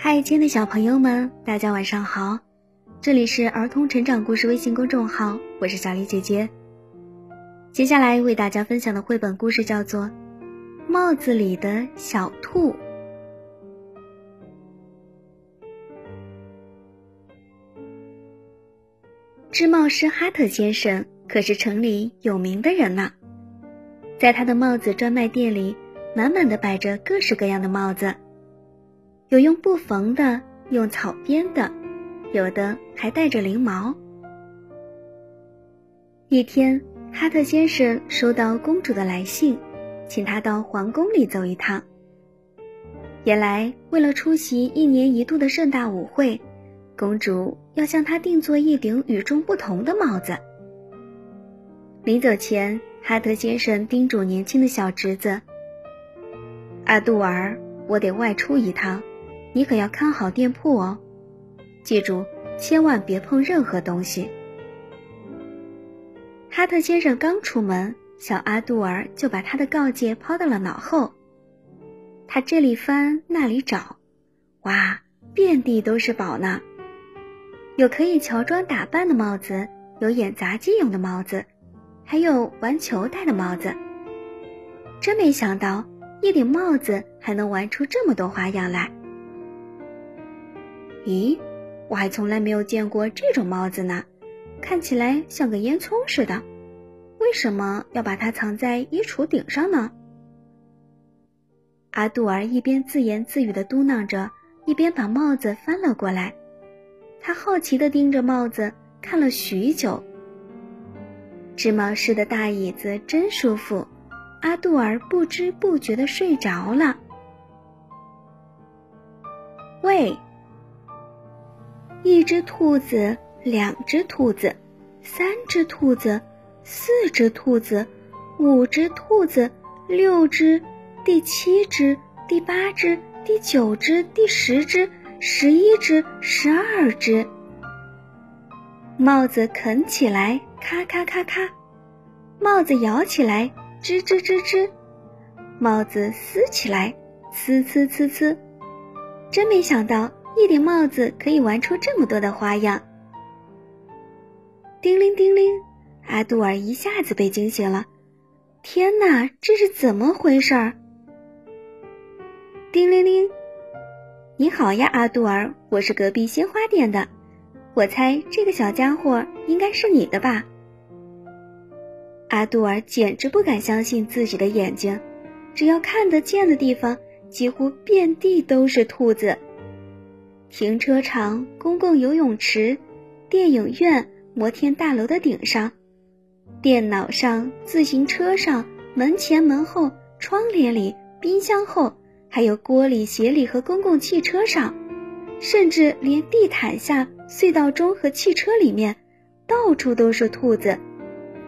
嗨，亲爱的小朋友们，大家晚上好！这里是儿童成长故事微信公众号，我是小丽姐姐。接下来为大家分享的绘本故事叫做《帽子里的小兔》。织帽师哈特先生可是城里有名的人呢，在他的帽子专卖店里，满满的摆着各式各样的帽子。有用布缝的，用草编的，有的还带着翎毛。一天，哈特先生收到公主的来信，请他到皇宫里走一趟。原来，为了出席一年一度的盛大舞会，公主要向他定做一顶与众不同的帽子。临走前，哈特先生叮嘱年轻的小侄子：“阿杜尔，我得外出一趟。”你可要看好店铺哦，记住，千万别碰任何东西。哈特先生刚出门，小阿杜尔就把他的告诫抛到了脑后。他这里翻那里找，哇，遍地都是宝呢！有可以乔装打扮的帽子，有演杂技用的帽子，还有玩球戴的帽子。真没想到，一顶帽子还能玩出这么多花样来。咦，我还从来没有见过这种帽子呢，看起来像个烟囱似的。为什么要把它藏在衣橱顶上呢？阿杜尔一边自言自语地嘟囔着，一边把帽子翻了过来。他好奇地盯着帽子看了许久。织帽师的大椅子真舒服，阿杜尔不知不觉地睡着了。喂！一只兔子，两只兔子，三只兔子，四只兔子，五只兔子，六只，第七只，第八只，第九只，第十只，十一只，十二只。帽子啃起来，咔咔咔咔；帽子摇起来，吱吱吱吱；帽子撕起来，呲呲呲呲。真没想到。一顶帽子可以玩出这么多的花样！叮铃叮铃，阿杜尔一下子被惊醒了。天哪，这是怎么回事儿？叮铃铃，你好呀，阿杜尔，我是隔壁鲜花店的。我猜这个小家伙应该是你的吧？阿杜尔简直不敢相信自己的眼睛，只要看得见的地方，几乎遍地都是兔子。停车场、公共游泳池、电影院、摩天大楼的顶上、电脑上、自行车上、门前门后、窗帘里、冰箱后，还有锅里、鞋里和公共汽车上，甚至连地毯下、隧道中和汽车里面，到处都是兔子，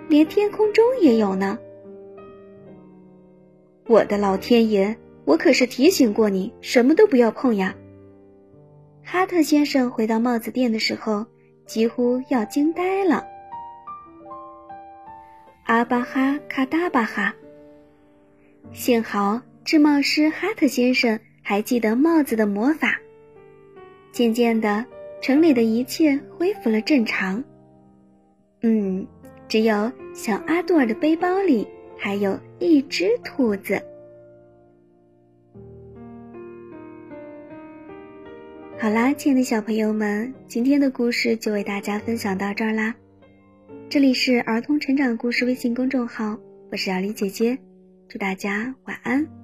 连天空中也有呢。我的老天爷，我可是提醒过你，什么都不要碰呀！哈特先生回到帽子店的时候，几乎要惊呆了。阿巴哈卡达巴哈。幸好制帽师哈特先生还记得帽子的魔法。渐渐的，城里的一切恢复了正常。嗯，只有小阿杜尔的背包里还有一只兔子。好啦，亲爱的小朋友们，今天的故事就为大家分享到这儿啦。这里是儿童成长故事微信公众号，我是小丽姐姐，祝大家晚安。